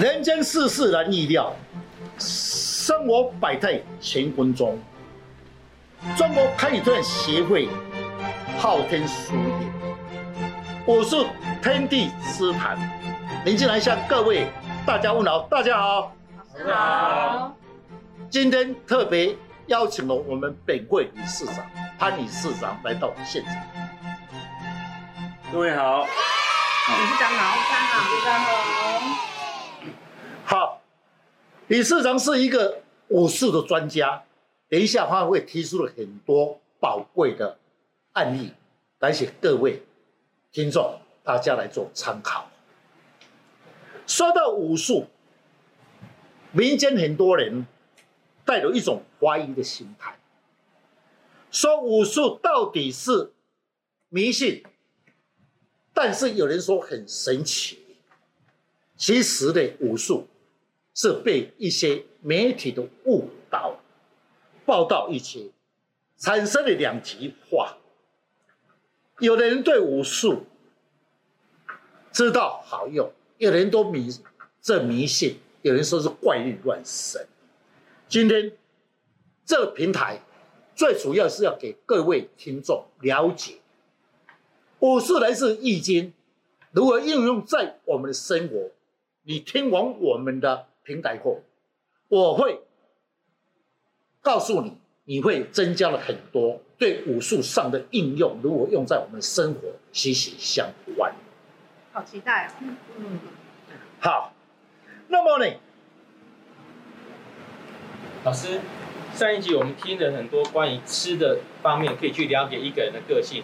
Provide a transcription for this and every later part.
人间世事难预料，生活百态乾坤中。中国蟠语团协会昊天书院，我是天地之坛，林进来向各位大家问好，大家好，老师好。今天特别邀请了我们本会理事长潘理事长来到现场。各位好，理事长好，理事长好。好，理事长是一个武术的专家，等一下他会提出了很多宝贵的案例，来请各位听众大家来做参考。说到武术，民间很多人带有一种怀疑的心态，说武术到底是迷信，但是有人说很神奇，其实的武术。是被一些媒体的误导、报道一些，产生了两极化。有的人对武术知道好用，有人都迷这迷信，有人说是怪力乱神。今天这个平台最主要是要给各位听众了解武术来自易经，如何应用在我们的生活。你听完我们的。平台过，我会告诉你，你会增加了很多对武术上的应用，如果用在我们生活息息相关。好期待哦！嗯，好，那么呢，老师，上一集我们听了很多关于吃的方面，可以去了解一个人的个性。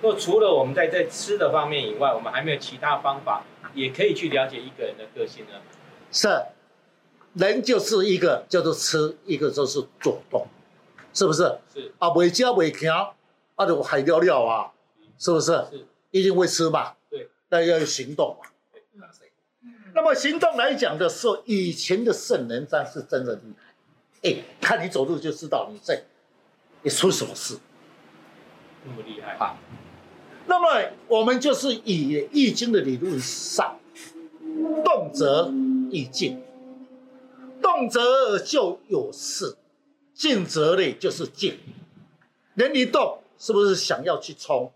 那除了我们在在吃的方面以外，我们还没有其他方法，也可以去了解一个人的个性呢？是。人就是一个叫做吃，一个就是主动，是不是？是啊，未食未行，啊，就海尿尿啊，是不是？是，一定会吃嘛。对，但要有行动嘛。嗯。那么行动来讲的时候，以前的圣人真是真的厉害，哎，看你走路就知道你在，你出什么事，那么厉害。啊，那么我们就是以易经的理论上，动则易静。动则就有事，静则呢就是静。人一动，是不是想要去冲？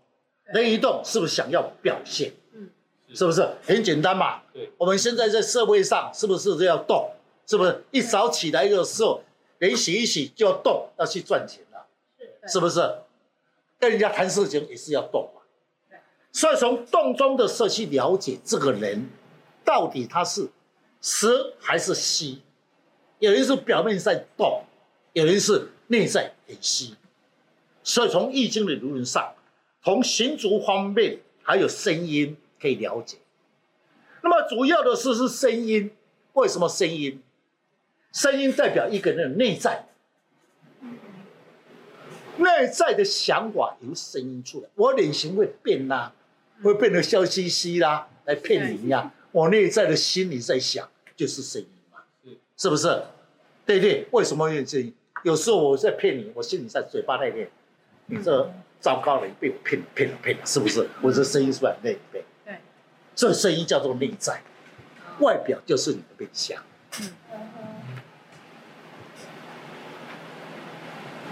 人一动，是不是想要表现？嗯，是不是很简单嘛？对，我们现在在社会上，是不是都要动？是不是一早起来的时候，人洗一洗就要动，要去赚钱了？是，是不是？跟人家谈事情也是要动嘛？对。所以从动中的时候去了解这个人，到底他是实还是虚？有人是表面在动，有人是内在很虚，所以从易经的理论上，从行足方面还有声音可以了解。那么主要的是是声音，为什么声音？声音代表一个人的内在，内在的想法由声音出来。我脸型会变啦，会变得笑嘻嘻啦，来骗你呀。我内在的心里在想，就是声音。是不是？对对，为什么有声音？有时候我在骗你，我心里在嘴巴那边，你这糟糕的人被我骗了骗了骗了，是不是？我这声音是不是很内在？对，这声音叫做内在，外表就是你的面相。嗯。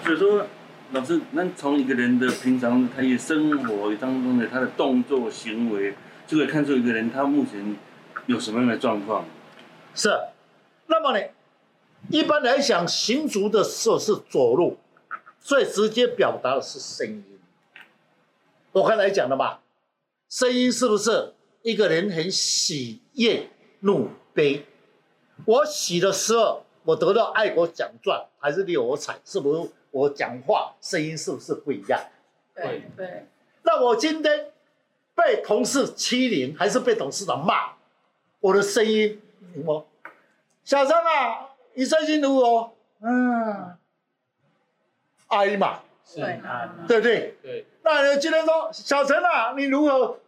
所以说，老师，那从一个人的平常他的生活当中的他的动作行为，就可以看出一个人他目前有什么样的状况。是。那么呢，一般来讲，行足的时候是走路，最直接表达的是声音。我刚才讲的嘛，声音是不是一个人很喜悦怒悲？我喜的时候，我得到爱国奖状还是六合彩？是不是我讲话声音是不是不一样？对对。那我今天被同事欺凌，还是被董事长骂？我的声音什么？小陈啊，你身心如何？嗯，阿姨嘛，是啊，对不对？对。那你今天说，小陈啊，你如何？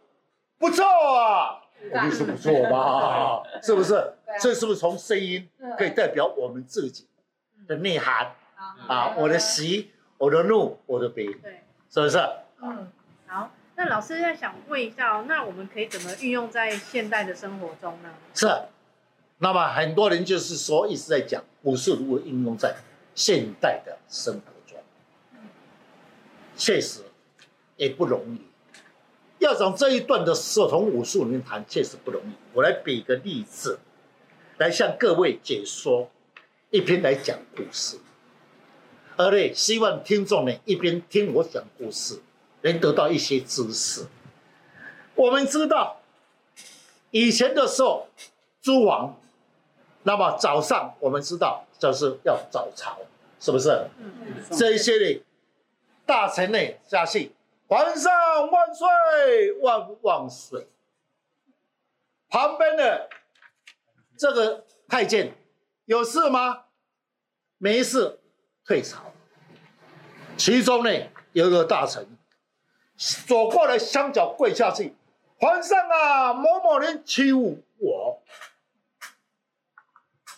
不错啊，我们是不错吧？是不是？这是不是从声音可以代表我们自己的内涵啊？我的喜，我的怒，我的悲，对，是不是？嗯，好。那老师在想问一下哦，那我们可以怎么运用在现代的生活中呢？是。那么很多人就是说一直在讲武术如何应用在现代的生活中，确实也不容易。要讲这一段的时候，从武术里面谈，确实不容易。我来比个例子，来向各位解说一边来讲故事，而且希望听众呢一边听我讲故事，能得到一些知识。我们知道以前的时候，诸王，那么早上我们知道就是要早朝，是不是？嗯。这一些呢，大臣呢下去。皇上万岁，万万岁！旁边的这个太监有事吗？没事，退朝。其中呢有一个大臣走过来，双脚跪下去：“皇上啊，某某人欺侮我。”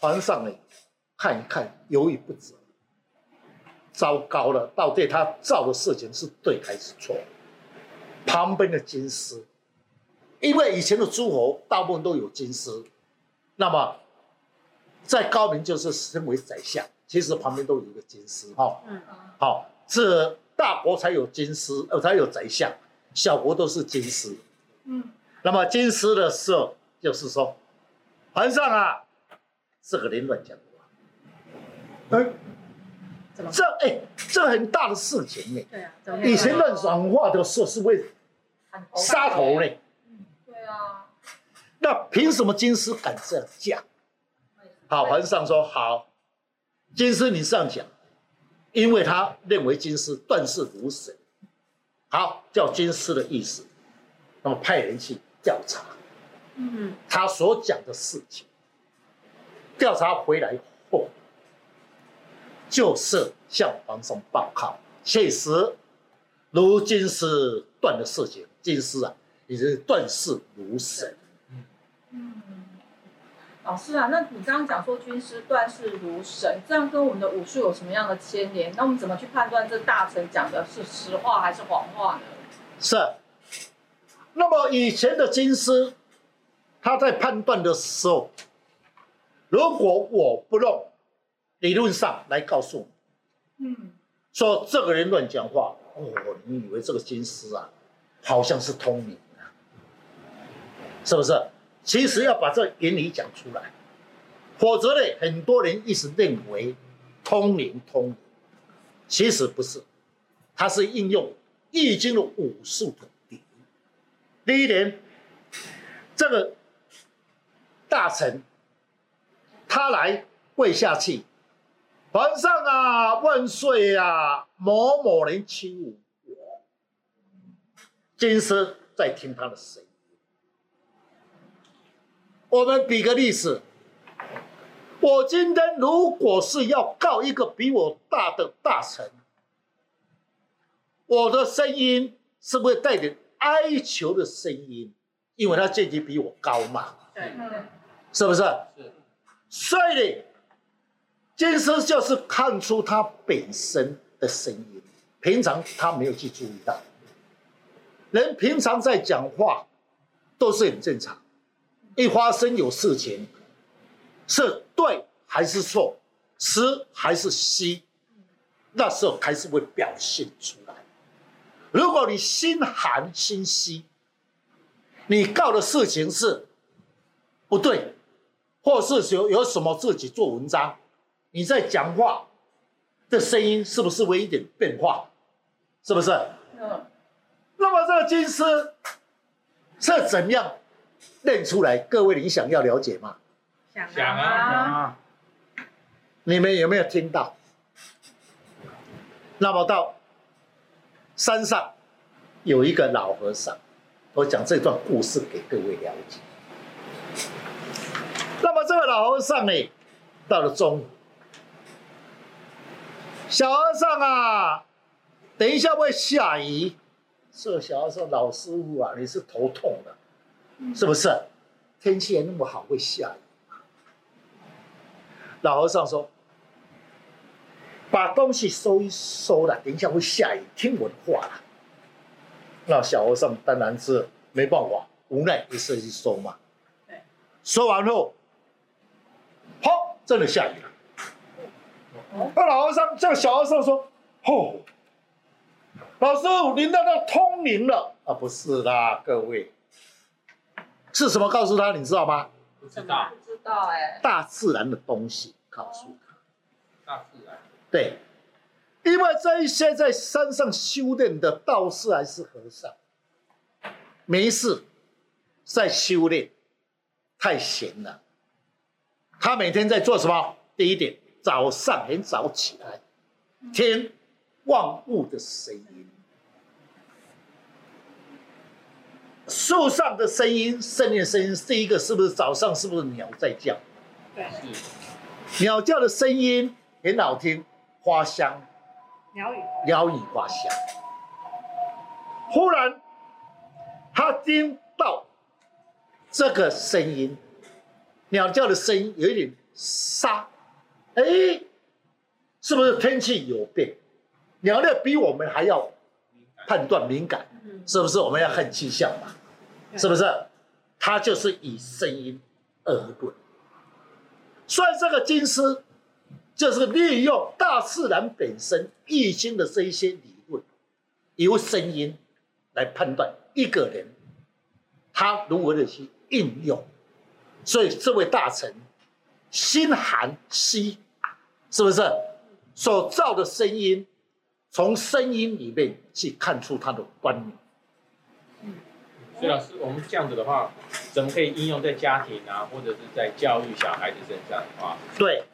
皇上呢看一看，犹豫不决。糟糕了，到底他造的事情是对还是错？旁边的金师，因为以前的诸侯大部分都有金师，那么在高明就是身为宰相，其实旁边都有一个金师哈。嗯，好，这大国才有金师，呃，才有宰相，小国都是金师。嗯，那么金师的时候就是说，皇上啊，这个人乱讲话。哎。这哎，这很大的事情呢。对啊，以前乱讲话的时候是会杀头呢。对啊。那凭什么金师敢这样讲？好，皇上说好，金师你这样讲，因为他认为金师断事如神。好，叫金师的意思，那么派人去调查。嗯。他所讲的事情，调查回来后。就是向皇上报告，确实如今是断的事情，军师啊，已经断事如神。嗯，老师啊，那你刚刚讲说军师断事如神，这样跟我们的武术有什么样的牵连？那我们怎么去判断这大臣讲的是实话还是谎话呢？是。那么以前的军师，他在判断的时候，如果我不弄。理论上来告诉你，嗯，说这个人乱讲话，哦，你以为这个军师啊，好像是通灵啊，是不是？其实要把这原理讲出来，否则呢，很多人一直认为通灵通灵，其实不是，它是应用易经的武术的理。第一点，这个大臣他来跪下去。皇上啊，万岁啊！某某人欺侮我，军师在听他的声音。我们比个例子，我今天如果是要告一个比我大的大臣，我的声音是不是带点哀求的声音？因为他阶级比我高嘛，对，是不是？是，所以。军师就是看出他本身的声音，平常他没有去注意到。人平常在讲话都是很正常，一发生有事情，是对还是错，实还是虚，那时候还是会表现出来。如果你心寒心虚，你告的事情是不对，或是有有什么自己做文章。你在讲话的声音是不是会一点变化？是不是？嗯。那么这个金丝是怎样认出来？各位，你想要了解吗？想啊。想啊。你们有没有听到？那么到山上有一个老和尚，我讲这段故事给各位了解。这个老和尚呢，到了中午。小和尚啊，等一下会下雨。这小和尚老师傅啊，你是头痛的，是不是？天气也那么好，会下雨。老和尚说：“把东西收一收了，等一下会下雨，听我的话啦。”那小和尚当然是没办法，无奈也是去收嘛。收完后，好，真的下雨了。那老和尚叫小和尚说：“哦，老师，您那个通灵了啊？不是啦，各位，是什么告诉他？你知道吗？不知道，不知道哎。大自然的东西告诉他。大自然。对，因为这一些在山上修炼的道士还是和尚，没事在修炼，太闲了。他每天在做什么？第一点，早上很早起来，听万物的声音，树上的声音、森林的声音。第一个是不是早上？是不是鸟在叫？对，是。鸟叫的声音很好听，花香。鸟语。鸟语花香。忽然，他听到这个声音。鸟叫的声音有一点沙，哎，是不是天气有变？鸟类比我们还要判断敏感，是不是？我们要看气象嘛，是不是？它就是以声音而论。所以这个金师就是利用大自然本身易经的这一些理论，由声音来判断一个人他如何的去应用。所以这位大臣心寒兮，是不是？所造的声音，从声音里面去看出他的观念。嗯，所以老师，我们这样子的话，怎么可以应用在家庭啊，或者是在教育小孩子身上的话？对，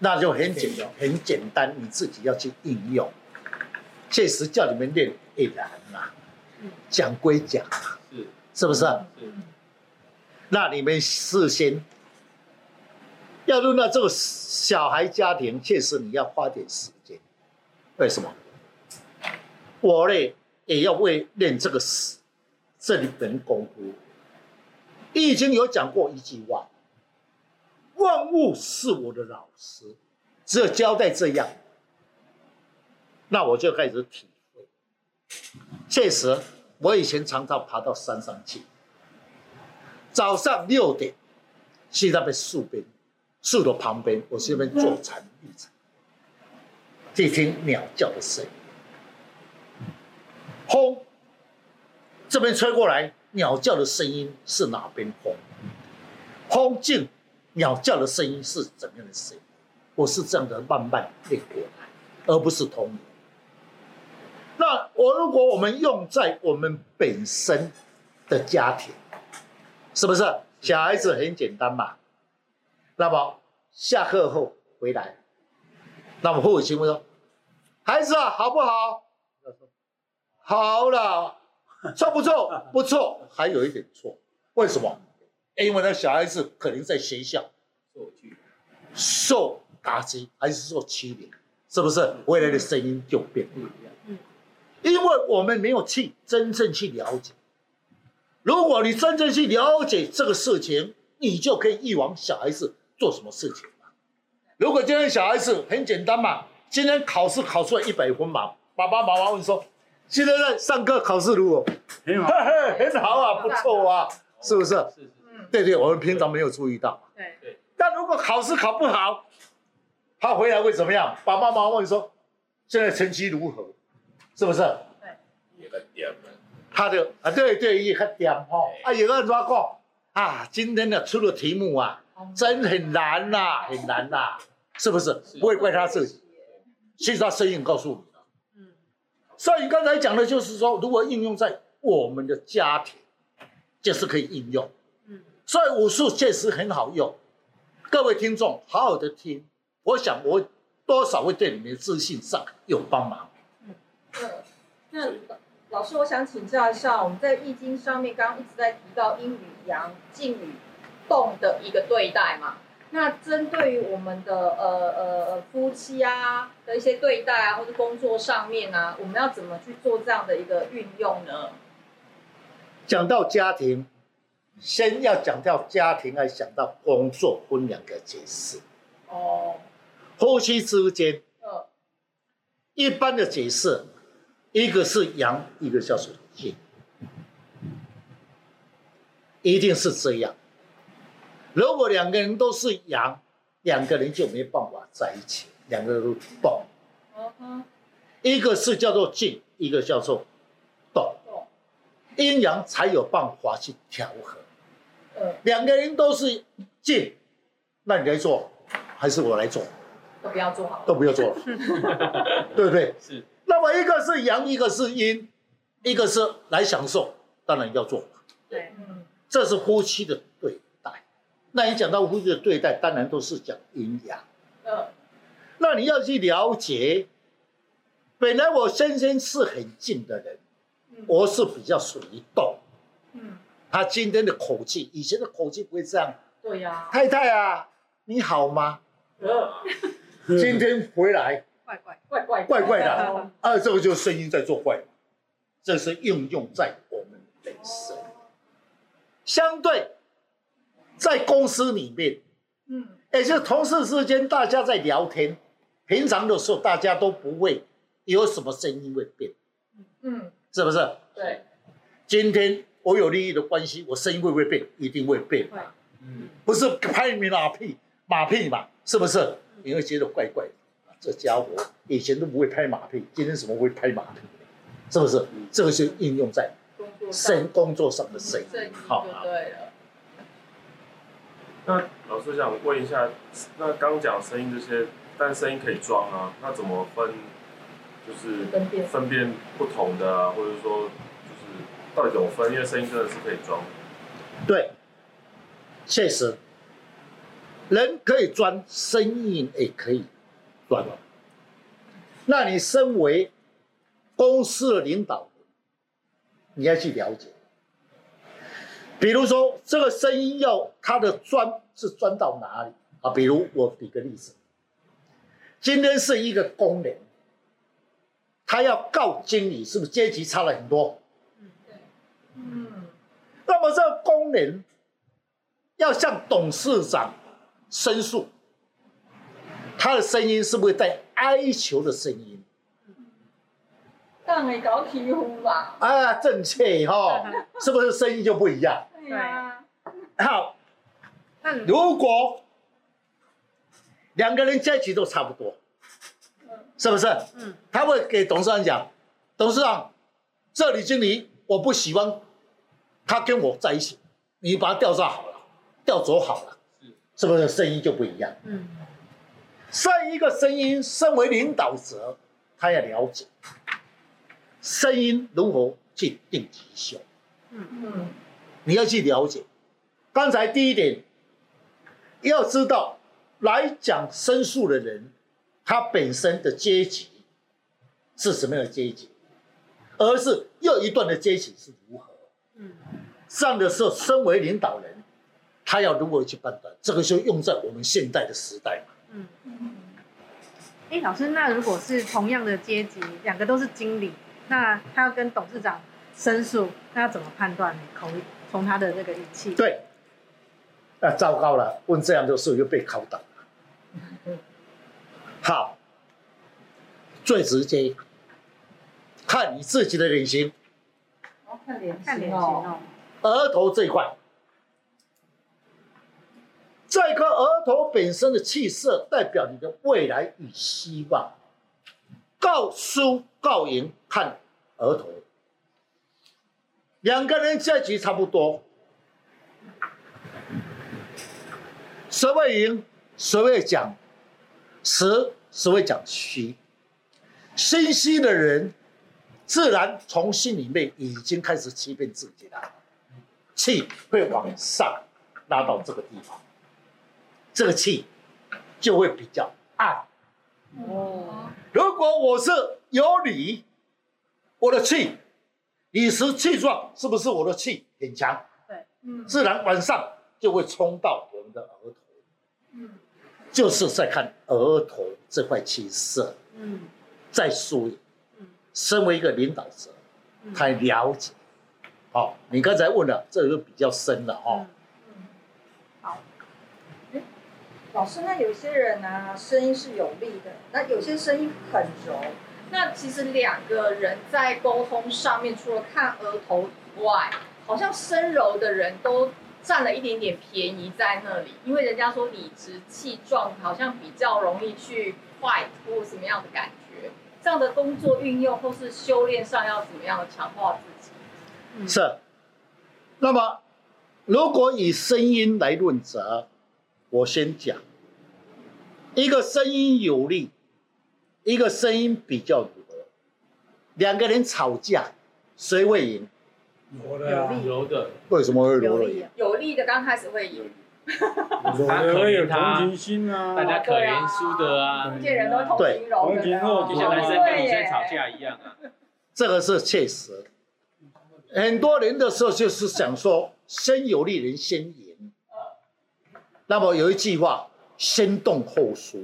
那就很简单，很简单，你自己要去应用。确实叫你们练也难呐，讲归讲，是是不是？是。那你们事先要论到这个小孩家庭，确实你要花点时间。为什么？我呢也要为练这个这里本功夫。易经有讲过一句话：“万物是我的老师。”只有交代这样，那我就开始体会。确实，我以前常常爬到山上去。早上六点，去那边树边，树的旁边，我去那边坐禅立禅，去听鸟叫的声音。风这边吹过来，鸟叫的声音是哪边风？风静，鸟叫的声音是怎样的声音？我是这样的慢慢练过来，而不是通灵。那我如果我们用在我们本身的家庭。是不是小孩子很简单嘛？那么下课后回来，那么父母亲会说：“孩子啊，好不好？”好了，错不错？不错，还有一点错。为什么？因为那小孩子可能在学校受打击，还是受欺凌，是不是？未来的声音就变不一样。因为我们没有去真正去了解。如果你真正去了解这个事情，你就可以预防小孩子做什么事情。如果今天小孩子很简单嘛，今天考试考出来一百分嘛，爸爸妈妈问说，今天在上课考试如何？很好，很好啊，不错啊，是不是？是是。对对，我们平常没有注意到。对对。但如果考试考不好，他回来会怎么样？爸爸妈妈问说，现在成绩如何？是不是？对。他就啊，对对，也很点哈。啊，有个人说过啊，今天的出的题目啊，真很难呐、啊，很难呐、啊，是不是？不会怪他自己，其实他声音告诉你的。嗯。所以你刚才讲的就是说，如果应用在我们的家庭，就是可以应用。嗯。所以武术确实很好用，各位听众好好的听，我想我多少会对你们的自信上有帮忙。嗯。那。老师，我想请教一下，我们在易经上面刚刚一直在提到阴与阳、静与动的一个对待嘛？那针对于我们的呃呃夫妻啊的一些对待啊，或者工作上面啊，我们要怎么去做这样的一个运用呢？讲到家庭，先要讲到家庭，还想到工作，分两个解释。哦，夫妻之间，呃，一般的解释。一个是阳，一个叫做静，一定是这样。如果两个人都是阳，两个人就没办法在一起，两个人都动。一个是叫做静，一个叫做动，阴阳才有办法去调和。呃，两个人都是静，那你来做还是我来做？都不要做好。都不要做了，对不对？是，那么一个是阳，一个是阴，一个是来享受，当然要做。对，嗯，这是夫妻的对待。那你讲到夫妻的对待，当然都是讲阴阳。嗯，那你要去了解，本来我先生是很静的人，嗯我是比较属于动。嗯，他今天的口气，以前的口气不会这样。对呀。太太啊，你好吗？呃，今天回来怪怪，怪怪怪怪的哦啊，这个就是声音在作怪。这是应用在我们本身。相对，在公司里面，嗯，也就是同事之间，大家在聊天，平常的时候大家都不会有什么声音会变，嗯，是不是？对，今天我有利益的关系，我声音会不会变？一定会变会，嗯，不是拍你马屁马屁嘛？是不是？你会觉得怪怪的，这家伙以前都不会拍马屁，今天怎么会拍马屁？是不是？这个是应用在工作上声工作上的声音，好对了。那老师想问一下，那刚讲声音这些，但声音可以装啊，那怎么分？就是分辨分辨不同的啊，或者说就是到底怎么分？因为声音真的是可以装的。对，确实，人可以装，声音也可以钻。那你身为公司的领导人，你要去了解。比如说，这个声音要它的钻是钻到哪里啊？比如我举个例子，今天是一个工人，他要告经理，是不是阶级差了很多？嗯，那么这个工人要向董事长申诉，他的声音是不是带哀求的声音？当然搞吧。啊，正确哈、哦，是不是声音就不一样？对呀。好，如果两个人阶级都差不多，是不是？嗯，他会给董事长讲，董事长，这里经理我不喜欢他跟我在一起，你把他调走好了，调走好了，是是不是声音就不一样？嗯，上一个声音，身为领导者，他要了解声音如何去定吉凶，嗯你要去了解。刚才第一点，要知道来讲申诉的人，他本身的阶级是什么样的阶级，而是又一段的阶级是如何。嗯，这样的时候，身为领导人，他要如何去判断？这个就用在我们现代的时代嘛。嗯，嗯。哎，老师，那如果是同样的阶级，两个都是经理，那他要跟董事长申诉，那要怎么判断呢？口从他的那个语气。对，那糟糕了，问这样的时候又被拷打。好，最直接，看你自己的脸型，哦，看脸看脸型哦。哦。额头这一块，这颗额头本身的气色代表你的未来与希望。告输告赢看额头，两个人阶级差不多，谁会赢？谁会讲实？谁会讲虚？心虚的人，自然从心里面已经开始欺骗自己了，气会往上拉到这个地方，这个气就会比较暗。哦。如果我是有理，我的气理直气壮，是不是我的气很强？对，嗯。自然晚上就会冲到我们的额头，嗯。就是在看额头这块气色。嗯。再说，嗯。身为一个领导者，嗯他了解。好，你刚才问了，这个比较深了哈。嗯，好。老师，那有些人啊，声音是有力的，那有些声音很柔。那其实两个人在沟通上面，除了看额头以外，好像声柔的人都占了一点点便宜在那里，因为人家说理直气壮好像比较容易去 fight 或什么样的感觉，这样的工作运用或是修炼上要怎么样的强化自己？是。那么，如果以声音来论责，我先讲，一个声音有力，一个声音比较柔，两个人吵架，谁会赢？有的啊，柔的，为什么会有力啊？有利的刚开始会赢，有的会有同情心啊。大家可怜输的啊，这些人都会同情柔的同情弱者。就像男生跟女生吵架一样啊。这个是确实，很多人的时候就是想说，先有利人先赢。那么有一句话，先动后熟，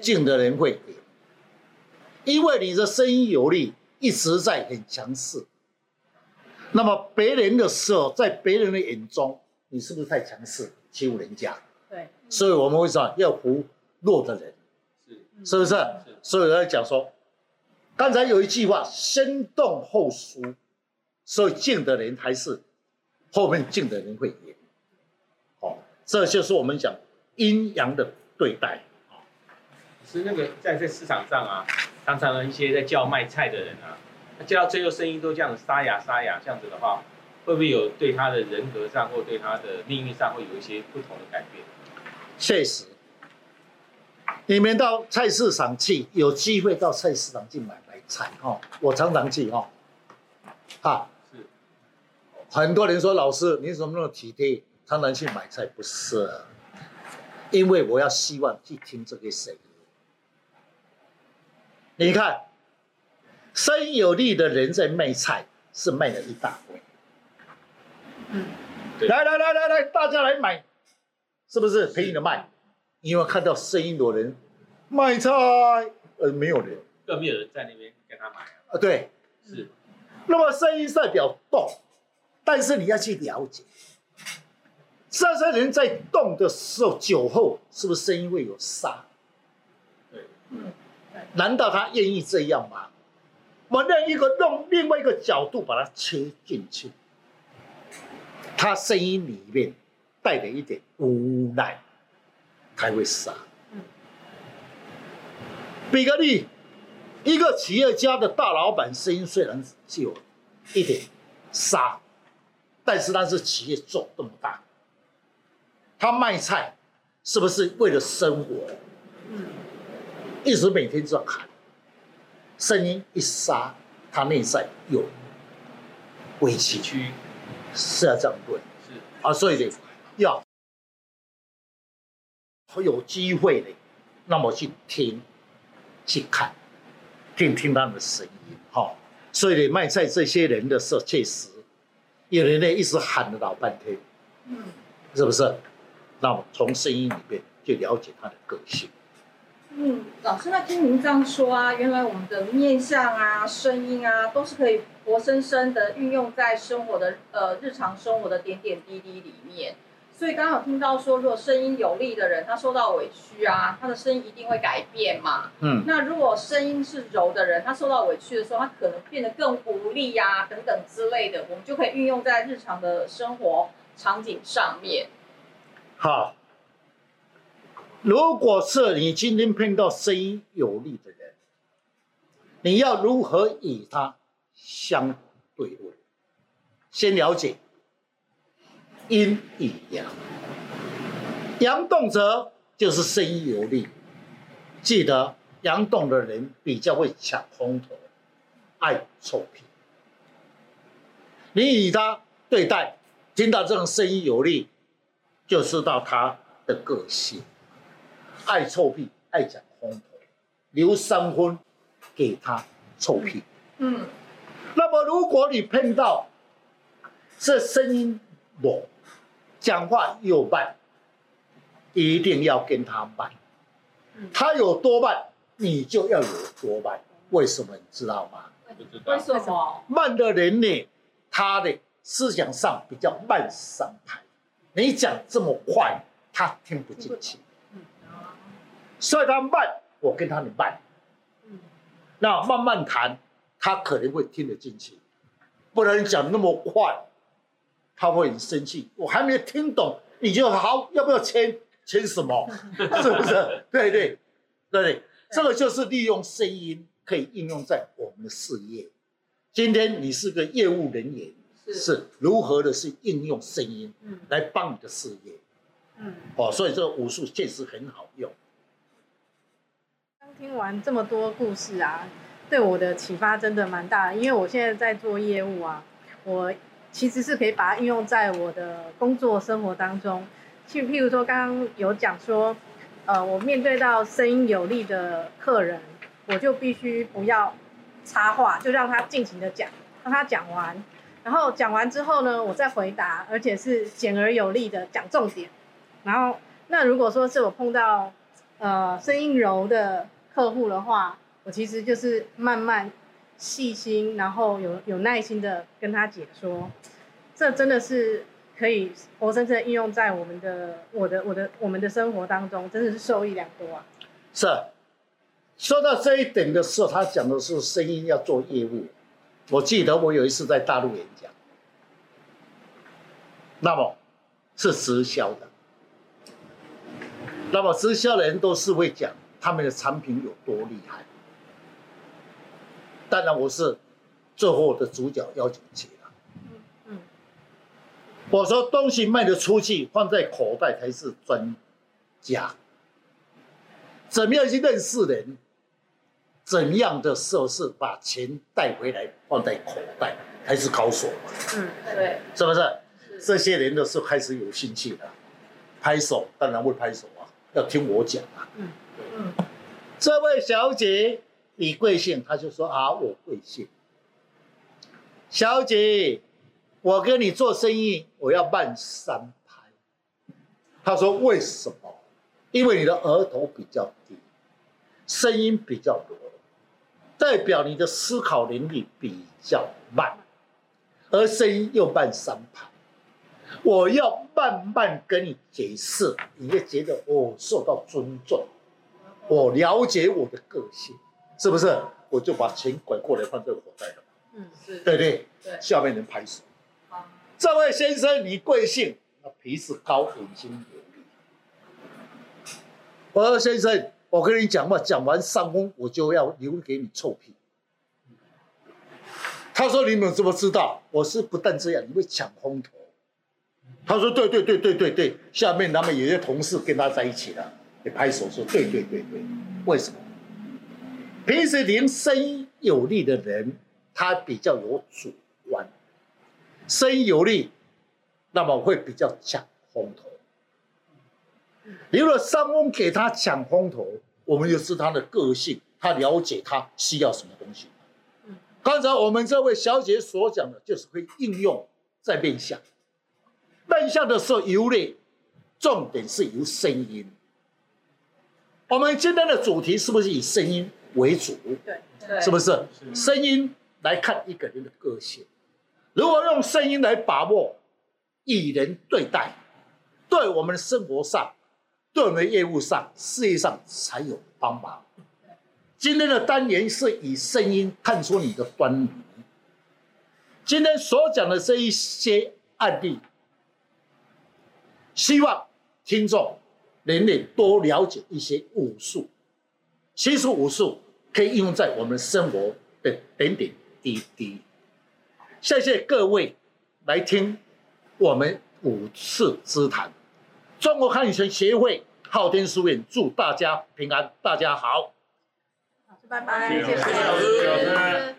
静的人会赢，因为你的声音有力，一直在很强势。那么别人的时候，在别人的眼中，你是不是太强势，欺负人家？对，所以我们为什么要服弱的人，是是不是？是所以我在讲说，刚才有一句话，先动后熟，所以静的人还是后面静的人会赢。哦，这就是我们讲阴阳的对待。是那个在在市场上啊，常常的一些在叫卖菜的人啊，他叫到最后声音都这样沙哑沙哑，这样子的话，会不会有对他的人格上或对他的命运上会有一些不同的改变？确实，你们到菜市场去，有机会到菜市场去买买菜哦。我常常去哦，哈，是很多人说老师你怎么那么体贴，常常去买菜？不是，因为我要希望去听这个声音。你看，声音有力的人在卖菜，是卖了一大堆。嗯，对来来来来来，大家来买，是不是便宜的卖？因为看到声音的人卖菜，呃，没有人更没有人在那边跟他买啊。啊，对。是那么声音代表动，但是你要去了解，这些人在动的时候，酒后是不是声音会有沙？对，嗯，难道他愿意这样吗？我们用一个用另外一个角度把它切进去，他声音里面带着一点无奈，才会沙。比个例，一个企业家的大老板声音虽然只有一点沙，但是他是企业做这么大，他卖菜是不是为了生活？嗯。一直每天这样喊，声音一沙，他内在有委屈，区是要这样对。是啊，所以呢，要有机会的，那么去听、去看，听听他们的声音，哈、所以呢，卖菜这些人的时候，确实有人呢一直喊了老半天，嗯，是不是？那么从声音里面去了解他的个性。嗯，老师，那听您这样说啊，原来我们的面相啊、声音啊，都是可以活生生的运用在生活的呃日常生活的点点滴滴里面。所以刚刚有听到说，如果声音有力的人，他受到委屈啊，他的声音一定会改变嘛。嗯，那如果声音是柔的人，他受到委屈的时候，他可能变得更无力呀、等等之类的，我们就可以运用在日常的生活场景上面。好。如果是你今天碰到声音有力的人，你要如何与他相对论？先了解阴与阳，阳动者就是声音有力。记得阳动的人比较会抢风头，爱臭屁。你与他对待，听到这种声音有力，就知道他的个性。爱臭屁，爱讲风头，留三分给他臭屁。嗯，那么如果你碰到这声音弱，讲话又慢，一定要跟他慢。他有多慢，你就要有多慢。为什么你知道吗？不知道为什么？慢的人呢，他的思想上比较慢三拍。你讲这么快，他听不进去。所以他慢，我跟他的慢，那慢慢谈，他可能会听得进去，不能讲那么快，他会很生气。我还没听懂，你就好，要不要签？签什么？是不是？对对对对，这个就是利用声音可以应用在我们的事业。今天你是个业务人员，是，如何的是应用声音来帮你的事业？嗯，哦，所以这个武术确实很好用。刚听完这么多故事啊，对我的启发真的蛮大的。因为我现在在做业务啊，我其实是可以把它应用在我的工作生活当中。譬譬如说，刚刚有讲说，呃，我面对到声音有力的客人，我就必须不要插话，就让他尽情的讲，让他讲完。然后讲完之后呢，我再回答，而且是简而有力的讲重点。然后，那如果说是我碰到呃声音柔的客户的话，我其实就是慢慢细心，然后有有耐心的跟他解说。这真的是可以活生生应用在我们的、我的、我的、我们的生活当中，真的是受益良多啊。是，说到这一点的时候，他讲的是声音要做业务。我记得我有一次在大陆演讲，那么是直销的，那么直销的人都是会讲他们的产品有多厉害。当然我是最后的主角邀请去了。嗯，我说东西卖得出去，放在口袋才是专家。怎么样去认识人？怎样的时候是把钱带回来放在口袋，还是高手？嗯，对，是不是？是这些人都是开始有兴趣了，拍手当然会拍手啊，要听我讲啊。嗯嗯，这位小姐，你贵姓？他就说啊，我贵姓。小姐，我跟你做生意，我要办三拍。他说为什么？因为你的额头比较低，声音比较弱。代表你的思考能力比较慢，而声音又慢三拍。我要慢慢跟你解释，你会觉得我受到尊重，我了解我的个性，是不是？我就把钱拐过来放在口袋了。嗯，是，对对对。下面人拍手。好，这位先生，你贵姓？鼻子高，眼睛有力。我说先生。我跟你讲话，讲完上风，我就要留给你臭屁。他说：“你们怎么知道？我是不但这样，你会抢风头。”他说：“对对对对对对。”下面他们有些同事跟他在一起了，也拍手说：“对对对对。”为什么？平时连声音有力的人，他比较有主观，声音有力，那么会比较抢风头。如果上翁给他抢风头，我们就是他的个性，他了解他需要什么东西。刚才我们这位小姐所讲的，就是会应用在面相。面相的时候由力，重点是由声音。我们今天的主题是不是以声音为主？对，是不是？声音来看一个人的个性，如果用声音来把握与人对待，对我们的生活上。对我们业务上、事业上才有帮忙。今天的单元是以声音看出你的端倪。今天所讲的这一些案例，希望听众能够多了解一些武术。其实武术可以应用在我们生活的点点滴滴。谢谢各位来听我们武术之谈。中国汉语神协会昊天书院祝大家平安，大家好。拜拜，谢谢老师。